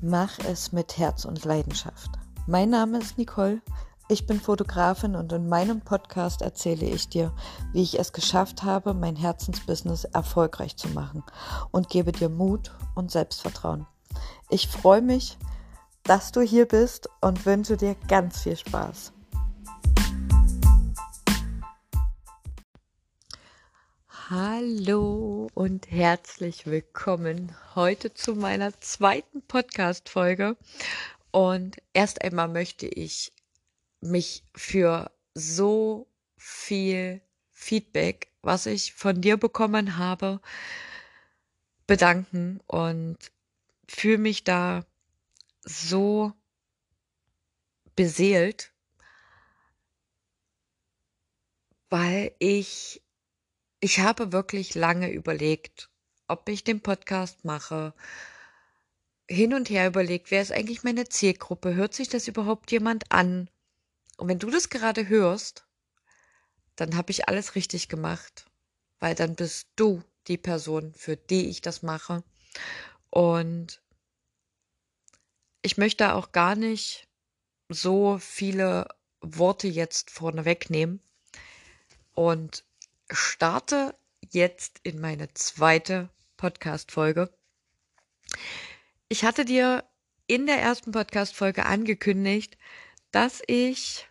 Mach es mit Herz und Leidenschaft. Mein Name ist Nicole. Ich bin Fotografin und in meinem Podcast erzähle ich dir, wie ich es geschafft habe, mein Herzensbusiness erfolgreich zu machen und gebe dir Mut und Selbstvertrauen. Ich freue mich, dass du hier bist und wünsche dir ganz viel Spaß. Hallo und herzlich willkommen heute zu meiner zweiten Podcast-Folge. Und erst einmal möchte ich mich für so viel Feedback, was ich von dir bekommen habe, bedanken und fühle mich da so beseelt, weil ich ich habe wirklich lange überlegt, ob ich den Podcast mache. Hin und her überlegt, wer ist eigentlich meine Zielgruppe? Hört sich das überhaupt jemand an? Und wenn du das gerade hörst, dann habe ich alles richtig gemacht, weil dann bist du die Person, für die ich das mache. Und ich möchte auch gar nicht so viele Worte jetzt vorne wegnehmen und starte jetzt in meine zweite Podcast-Folge. Ich hatte dir in der ersten Podcast-Folge angekündigt, dass ich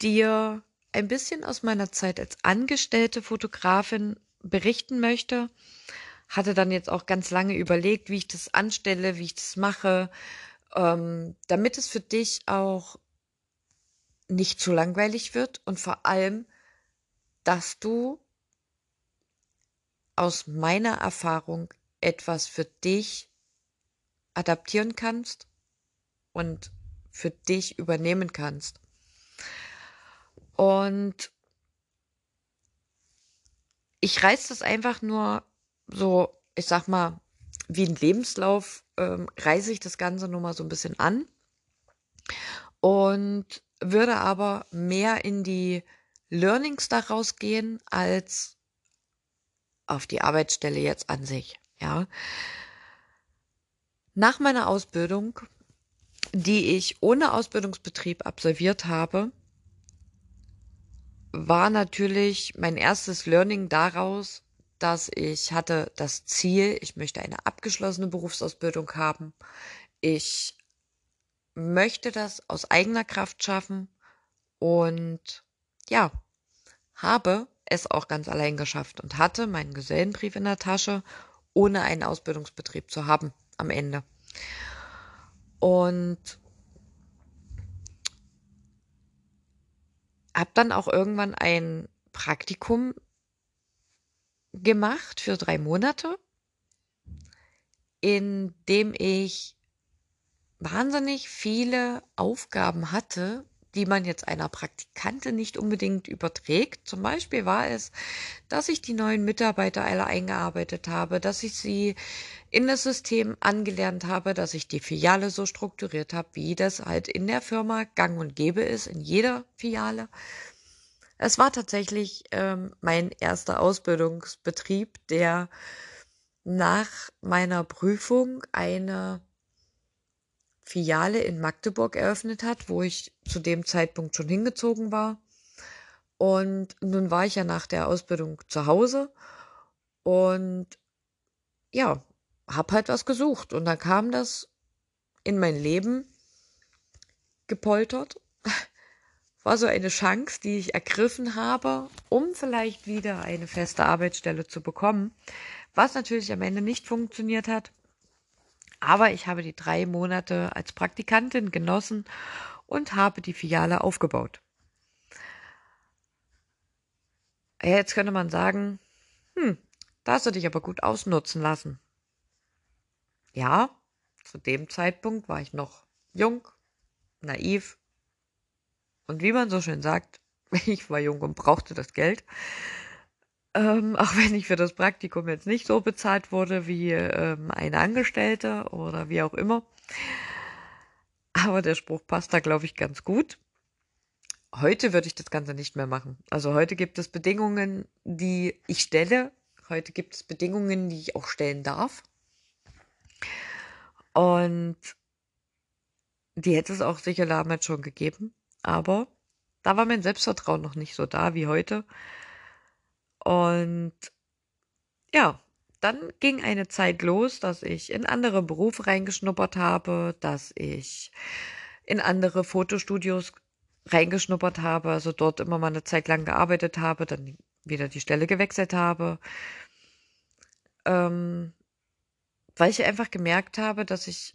dir ein bisschen aus meiner Zeit als angestellte Fotografin berichten möchte. Hatte dann jetzt auch ganz lange überlegt, wie ich das anstelle, wie ich das mache, ähm, damit es für dich auch nicht zu langweilig wird und vor allem, dass du aus meiner Erfahrung etwas für dich adaptieren kannst und für dich übernehmen kannst. Und ich reiß das einfach nur so, ich sag mal, wie ein Lebenslauf, ähm, reiße ich das Ganze nur mal so ein bisschen an und würde aber mehr in die Learnings daraus gehen als auf die Arbeitsstelle jetzt an sich, ja. Nach meiner Ausbildung, die ich ohne Ausbildungsbetrieb absolviert habe, war natürlich mein erstes Learning daraus, dass ich hatte das Ziel, ich möchte eine abgeschlossene Berufsausbildung haben. Ich möchte das aus eigener Kraft schaffen und ja, habe es auch ganz allein geschafft und hatte meinen Gesellenbrief in der Tasche, ohne einen Ausbildungsbetrieb zu haben am Ende. Und habe dann auch irgendwann ein Praktikum gemacht für drei Monate, in dem ich wahnsinnig viele Aufgaben hatte, die man jetzt einer Praktikantin nicht unbedingt überträgt. Zum Beispiel war es, dass ich die neuen Mitarbeiter alle eingearbeitet habe, dass ich sie in das System angelernt habe, dass ich die Filiale so strukturiert habe, wie das halt in der Firma gang und gäbe ist, in jeder Filiale. Es war tatsächlich ähm, mein erster Ausbildungsbetrieb, der nach meiner Prüfung eine Filiale in Magdeburg eröffnet hat, wo ich zu dem Zeitpunkt schon hingezogen war. Und nun war ich ja nach der Ausbildung zu Hause und ja, hab halt was gesucht. Und dann kam das in mein Leben gepoltert. War so eine Chance, die ich ergriffen habe, um vielleicht wieder eine feste Arbeitsstelle zu bekommen, was natürlich am Ende nicht funktioniert hat. Aber ich habe die drei Monate als Praktikantin genossen und habe die Filiale aufgebaut. Jetzt könnte man sagen, hm, da hast du dich aber gut ausnutzen lassen. Ja, zu dem Zeitpunkt war ich noch jung, naiv und wie man so schön sagt, ich war jung und brauchte das Geld. Ähm, auch wenn ich für das Praktikum jetzt nicht so bezahlt wurde wie ähm, eine Angestellte oder wie auch immer. Aber der Spruch passt da, glaube ich, ganz gut. Heute würde ich das Ganze nicht mehr machen. Also heute gibt es Bedingungen, die ich stelle. Heute gibt es Bedingungen, die ich auch stellen darf. Und die hätte es auch sicher damals schon gegeben, aber da war mein Selbstvertrauen noch nicht so da wie heute. Und ja, dann ging eine Zeit los, dass ich in andere Berufe reingeschnuppert habe, dass ich in andere Fotostudios reingeschnuppert habe, also dort immer mal eine Zeit lang gearbeitet habe, dann wieder die Stelle gewechselt habe, ähm, weil ich einfach gemerkt habe, dass ich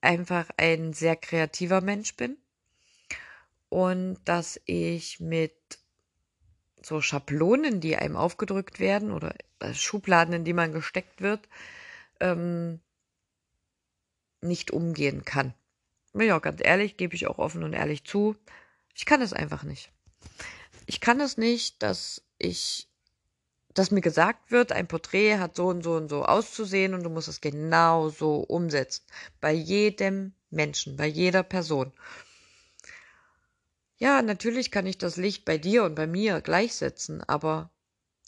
einfach ein sehr kreativer Mensch bin und dass ich mit so Schablonen, die einem aufgedrückt werden oder äh, Schubladen, in die man gesteckt wird, ähm, nicht umgehen kann. Bin ich auch ganz ehrlich, gebe ich auch offen und ehrlich zu. Ich kann es einfach nicht. Ich kann es nicht, dass ich, dass mir gesagt wird, ein Porträt hat so und so und so auszusehen und du musst es genau so umsetzen. Bei jedem Menschen, bei jeder Person. Ja, natürlich kann ich das Licht bei dir und bei mir gleichsetzen, aber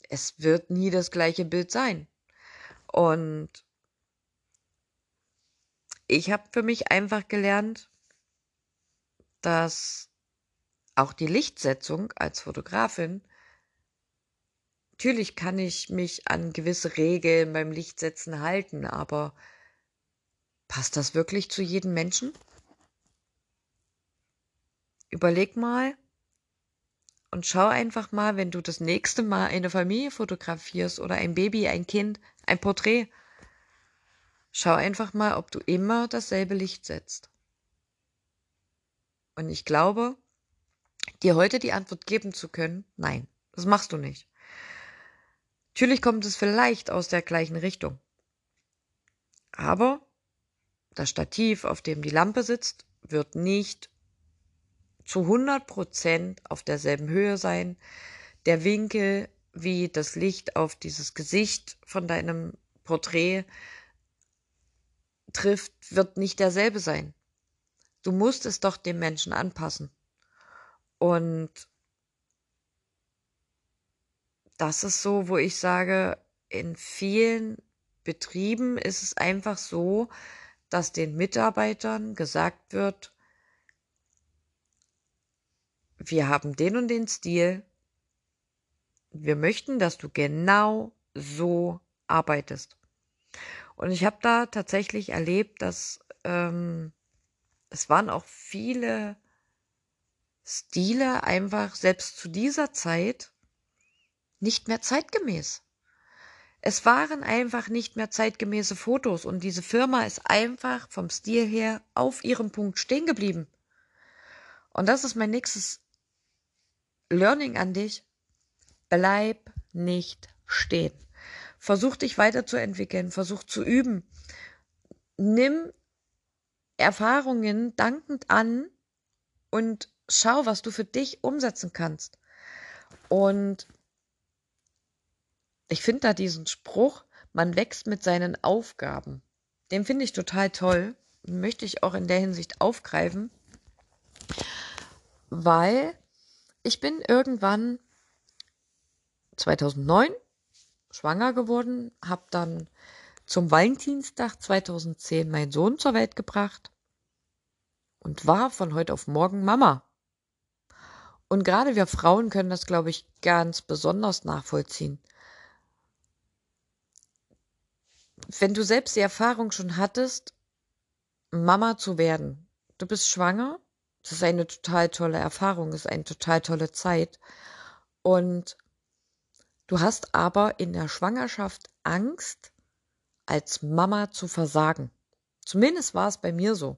es wird nie das gleiche Bild sein. Und ich habe für mich einfach gelernt, dass auch die Lichtsetzung als Fotografin, natürlich kann ich mich an gewisse Regeln beim Lichtsetzen halten, aber passt das wirklich zu jedem Menschen? Überleg mal und schau einfach mal, wenn du das nächste Mal eine Familie fotografierst oder ein Baby, ein Kind, ein Porträt, schau einfach mal, ob du immer dasselbe Licht setzt. Und ich glaube, dir heute die Antwort geben zu können, nein, das machst du nicht. Natürlich kommt es vielleicht aus der gleichen Richtung. Aber das Stativ, auf dem die Lampe sitzt, wird nicht zu 100 Prozent auf derselben Höhe sein. Der Winkel, wie das Licht auf dieses Gesicht von deinem Porträt trifft, wird nicht derselbe sein. Du musst es doch dem Menschen anpassen. Und das ist so, wo ich sage, in vielen Betrieben ist es einfach so, dass den Mitarbeitern gesagt wird, wir haben den und den Stil, wir möchten, dass du genau so arbeitest. Und ich habe da tatsächlich erlebt, dass ähm, es waren auch viele Stile einfach selbst zu dieser Zeit nicht mehr zeitgemäß. Es waren einfach nicht mehr zeitgemäße Fotos und diese Firma ist einfach vom Stil her auf ihrem Punkt stehen geblieben. Und das ist mein nächstes Learning an dich. Bleib nicht stehen. Versuch dich weiterzuentwickeln, versuch zu üben. Nimm Erfahrungen dankend an und schau, was du für dich umsetzen kannst. Und ich finde da diesen Spruch, man wächst mit seinen Aufgaben. Den finde ich total toll. Möchte ich auch in der Hinsicht aufgreifen, weil ich bin irgendwann 2009 schwanger geworden, habe dann zum Valentinstag 2010 meinen Sohn zur Welt gebracht und war von heute auf morgen Mama. Und gerade wir Frauen können das, glaube ich, ganz besonders nachvollziehen. Wenn du selbst die Erfahrung schon hattest, Mama zu werden, du bist schwanger, das ist eine total tolle Erfahrung, ist eine total tolle Zeit. Und du hast aber in der Schwangerschaft Angst, als Mama zu versagen. Zumindest war es bei mir so.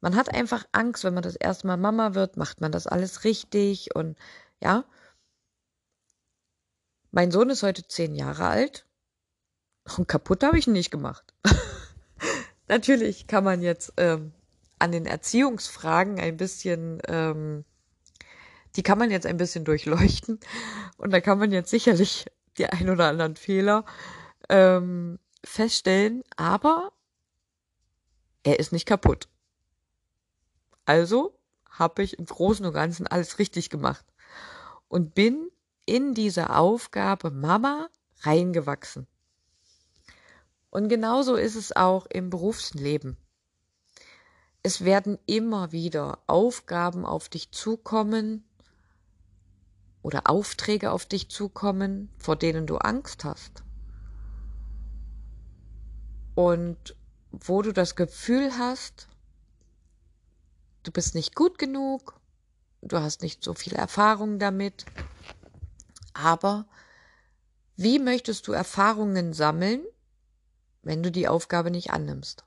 Man hat einfach Angst, wenn man das erste Mal Mama wird, macht man das alles richtig und ja. Mein Sohn ist heute zehn Jahre alt und kaputt habe ich ihn nicht gemacht. Natürlich kann man jetzt ähm, an den Erziehungsfragen ein bisschen, ähm, die kann man jetzt ein bisschen durchleuchten und da kann man jetzt sicherlich die ein oder anderen Fehler ähm, feststellen, aber er ist nicht kaputt. Also habe ich im Großen und Ganzen alles richtig gemacht und bin in diese Aufgabe Mama reingewachsen. Und genauso ist es auch im Berufsleben. Es werden immer wieder Aufgaben auf dich zukommen oder Aufträge auf dich zukommen, vor denen du Angst hast. Und wo du das Gefühl hast, du bist nicht gut genug, du hast nicht so viel Erfahrung damit, aber wie möchtest du Erfahrungen sammeln, wenn du die Aufgabe nicht annimmst?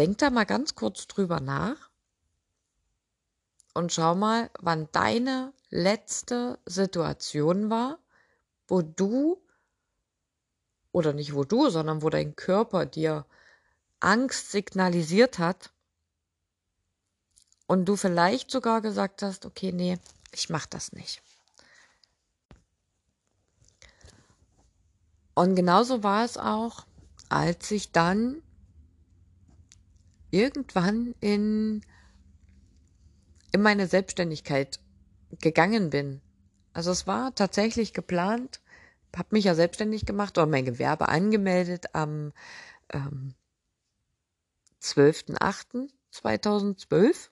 Denk da mal ganz kurz drüber nach und schau mal, wann deine letzte Situation war, wo du, oder nicht wo du, sondern wo dein Körper dir Angst signalisiert hat und du vielleicht sogar gesagt hast, okay, nee, ich mach das nicht. Und genauso war es auch, als ich dann irgendwann in, in meine Selbstständigkeit gegangen bin. Also es war tatsächlich geplant, habe mich ja selbstständig gemacht oder mein Gewerbe angemeldet am ähm, 12.08.2012.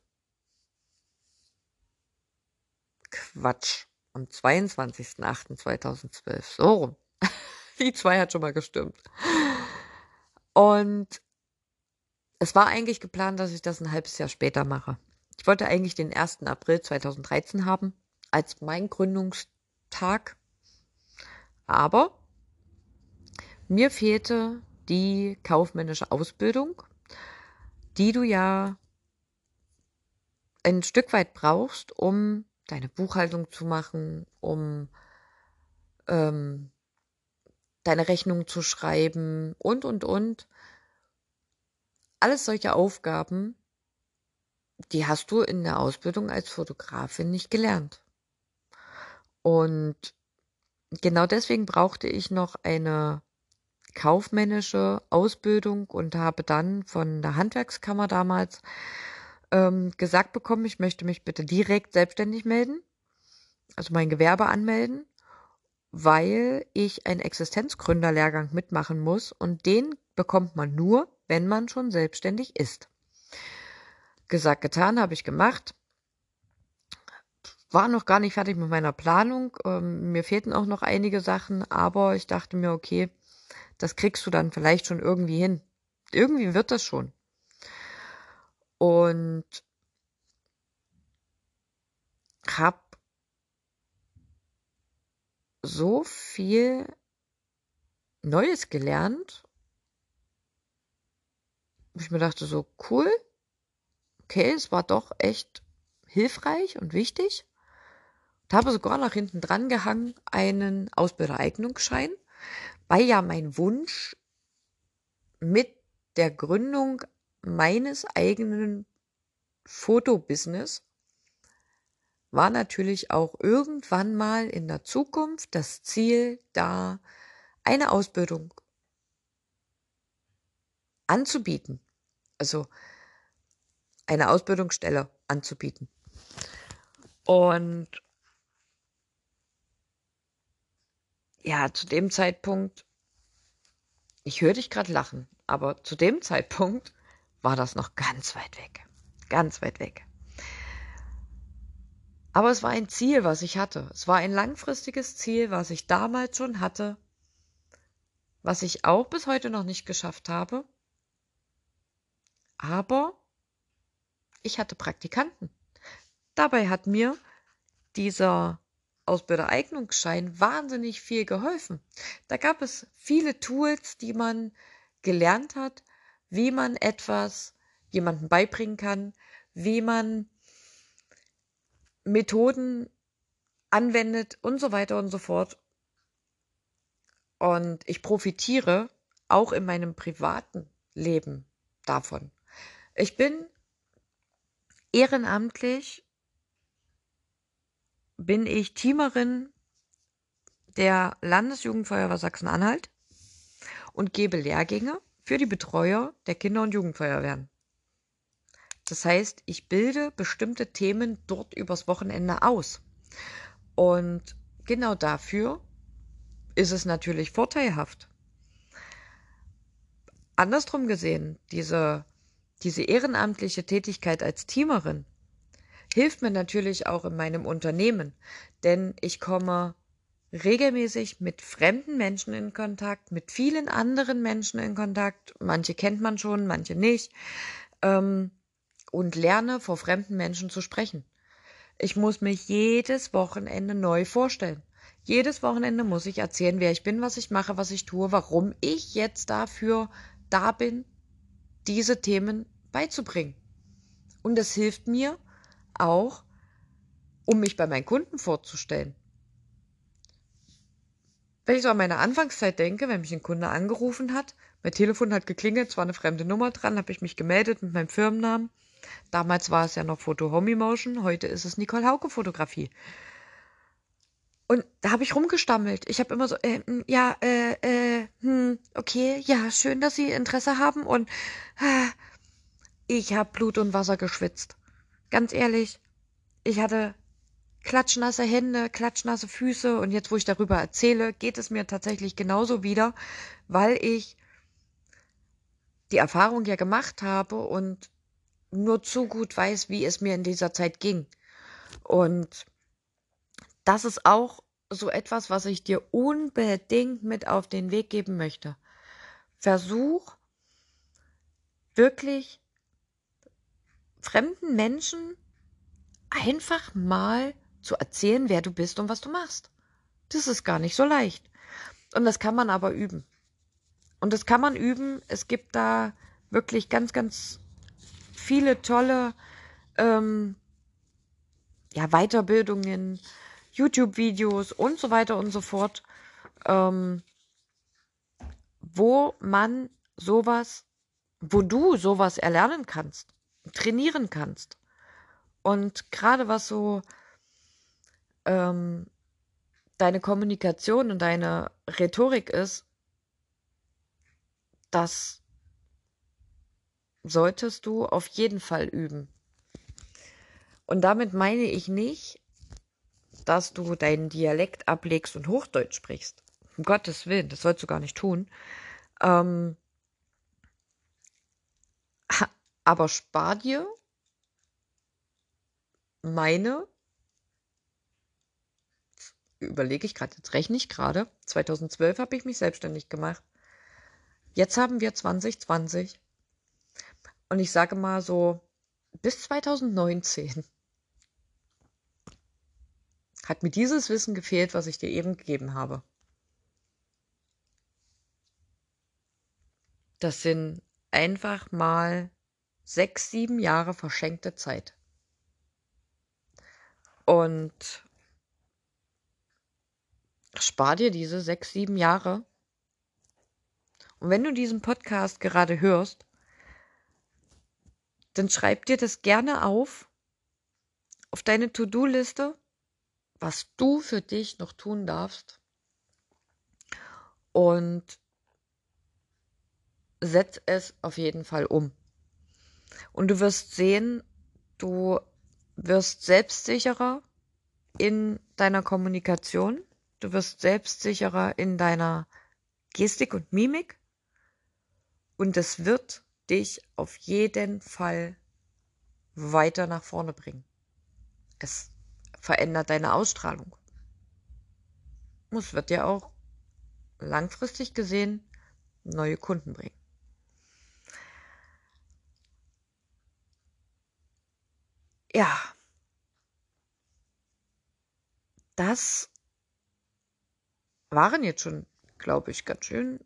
Quatsch, am 22.08.2012, so rum. Die zwei hat schon mal gestimmt. Und es war eigentlich geplant, dass ich das ein halbes Jahr später mache. Ich wollte eigentlich den 1. April 2013 haben, als mein Gründungstag. Aber mir fehlte die kaufmännische Ausbildung, die du ja ein Stück weit brauchst, um deine Buchhaltung zu machen, um ähm, deine Rechnung zu schreiben und, und, und. Alles solche Aufgaben, die hast du in der Ausbildung als Fotografin nicht gelernt. Und genau deswegen brauchte ich noch eine kaufmännische Ausbildung und habe dann von der Handwerkskammer damals ähm, gesagt bekommen, ich möchte mich bitte direkt selbstständig melden, also mein Gewerbe anmelden weil ich einen Existenzgründerlehrgang mitmachen muss und den bekommt man nur, wenn man schon selbstständig ist. Gesagt, getan, habe ich gemacht. War noch gar nicht fertig mit meiner Planung. Ähm, mir fehlten auch noch einige Sachen, aber ich dachte mir, okay, das kriegst du dann vielleicht schon irgendwie hin. Irgendwie wird das schon. Und hab so viel Neues gelernt. Ich mir dachte so, cool. Okay, es war doch echt hilfreich und wichtig. Und habe sogar nach hinten dran gehangen einen Ausbildereignungsschein, weil ja mein Wunsch mit der Gründung meines eigenen Fotobusiness war natürlich auch irgendwann mal in der Zukunft das Ziel, da eine Ausbildung anzubieten. Also eine Ausbildungsstelle anzubieten. Und ja, zu dem Zeitpunkt, ich höre dich gerade lachen, aber zu dem Zeitpunkt war das noch ganz weit weg. Ganz weit weg. Aber es war ein Ziel, was ich hatte. Es war ein langfristiges Ziel, was ich damals schon hatte, was ich auch bis heute noch nicht geschafft habe. Aber ich hatte Praktikanten. Dabei hat mir dieser Ausbildereignungsschein wahnsinnig viel geholfen. Da gab es viele Tools, die man gelernt hat, wie man etwas jemandem beibringen kann, wie man Methoden anwendet und so weiter und so fort. Und ich profitiere auch in meinem privaten Leben davon. Ich bin ehrenamtlich, bin ich Teamerin der Landesjugendfeuerwehr Sachsen-Anhalt und gebe Lehrgänge für die Betreuer der Kinder- und Jugendfeuerwehren. Das heißt, ich bilde bestimmte Themen dort übers Wochenende aus. Und genau dafür ist es natürlich vorteilhaft. Andersrum gesehen, diese diese ehrenamtliche Tätigkeit als Teamerin hilft mir natürlich auch in meinem Unternehmen, denn ich komme regelmäßig mit fremden Menschen in Kontakt, mit vielen anderen Menschen in Kontakt. Manche kennt man schon, manche nicht. Ähm, und lerne vor fremden Menschen zu sprechen. Ich muss mich jedes Wochenende neu vorstellen. Jedes Wochenende muss ich erzählen, wer ich bin, was ich mache, was ich tue, warum ich jetzt dafür da bin, diese Themen beizubringen. Und das hilft mir auch, um mich bei meinen Kunden vorzustellen. Wenn ich so an meine Anfangszeit denke, wenn mich ein Kunde angerufen hat, mein Telefon hat geklingelt, es war eine fremde Nummer dran, habe ich mich gemeldet mit meinem Firmennamen. Damals war es ja noch Foto Home Emotion, heute ist es Nicole Hauke Fotografie. Und da habe ich rumgestammelt. Ich habe immer so, äh, hm, ja, äh, äh, hm, okay, ja, schön, dass Sie Interesse haben. Und äh, ich habe Blut und Wasser geschwitzt. Ganz ehrlich, ich hatte klatschnasse Hände, klatschnasse Füße und jetzt, wo ich darüber erzähle, geht es mir tatsächlich genauso wieder, weil ich die Erfahrung ja gemacht habe und nur zu gut weiß, wie es mir in dieser Zeit ging. Und das ist auch so etwas, was ich dir unbedingt mit auf den Weg geben möchte. Versuch wirklich fremden Menschen einfach mal zu erzählen, wer du bist und was du machst. Das ist gar nicht so leicht. Und das kann man aber üben. Und das kann man üben. Es gibt da wirklich ganz, ganz viele tolle ähm, ja, Weiterbildungen, YouTube-Videos und so weiter und so fort, ähm, wo man sowas, wo du sowas erlernen kannst, trainieren kannst. Und gerade was so ähm, deine Kommunikation und deine Rhetorik ist, das solltest du auf jeden Fall üben. Und damit meine ich nicht, dass du deinen Dialekt ablegst und Hochdeutsch sprichst. Um Gottes Willen, das sollst du gar nicht tun. Ähm, aber spar dir meine überlege ich gerade, jetzt rechne ich gerade. 2012 habe ich mich selbstständig gemacht. Jetzt haben wir 2020. Und ich sage mal so, bis 2019 hat mir dieses Wissen gefehlt, was ich dir eben gegeben habe. Das sind einfach mal sechs, sieben Jahre verschenkte Zeit. Und spar dir diese sechs, sieben Jahre. Und wenn du diesen Podcast gerade hörst, dann schreib dir das gerne auf, auf deine To-Do-Liste, was du für dich noch tun darfst. Und setz es auf jeden Fall um. Und du wirst sehen, du wirst selbstsicherer in deiner Kommunikation. Du wirst selbstsicherer in deiner Gestik und Mimik und es wird dich auf jeden Fall weiter nach vorne bringen. Es verändert deine Ausstrahlung. Es wird dir auch langfristig gesehen neue Kunden bringen. Ja, das waren jetzt schon, glaube ich, ganz schön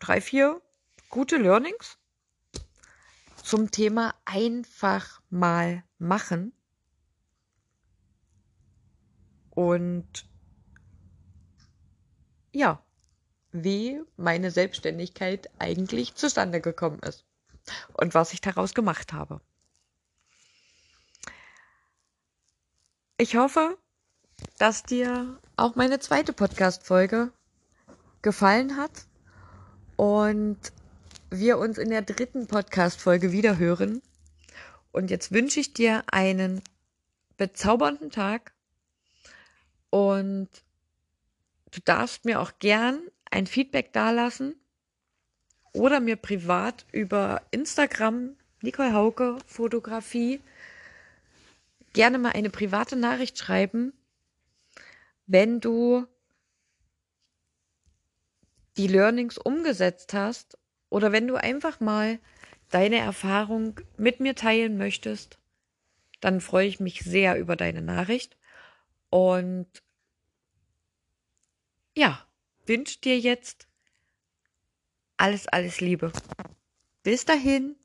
drei, vier gute Learnings zum Thema einfach mal machen. Und ja, wie meine Selbstständigkeit eigentlich zustande gekommen ist und was ich daraus gemacht habe. Ich hoffe, dass dir auch meine zweite Podcast-Folge gefallen hat und wir uns in der dritten Podcast-Folge wieder hören. Und jetzt wünsche ich dir einen bezaubernden Tag und du darfst mir auch gern ein Feedback dalassen oder mir privat über Instagram Nicole Hauke Fotografie gerne mal eine private Nachricht schreiben, wenn du die Learnings umgesetzt hast oder wenn du einfach mal deine Erfahrung mit mir teilen möchtest, dann freue ich mich sehr über deine Nachricht und ja, wünsche dir jetzt alles, alles Liebe. Bis dahin.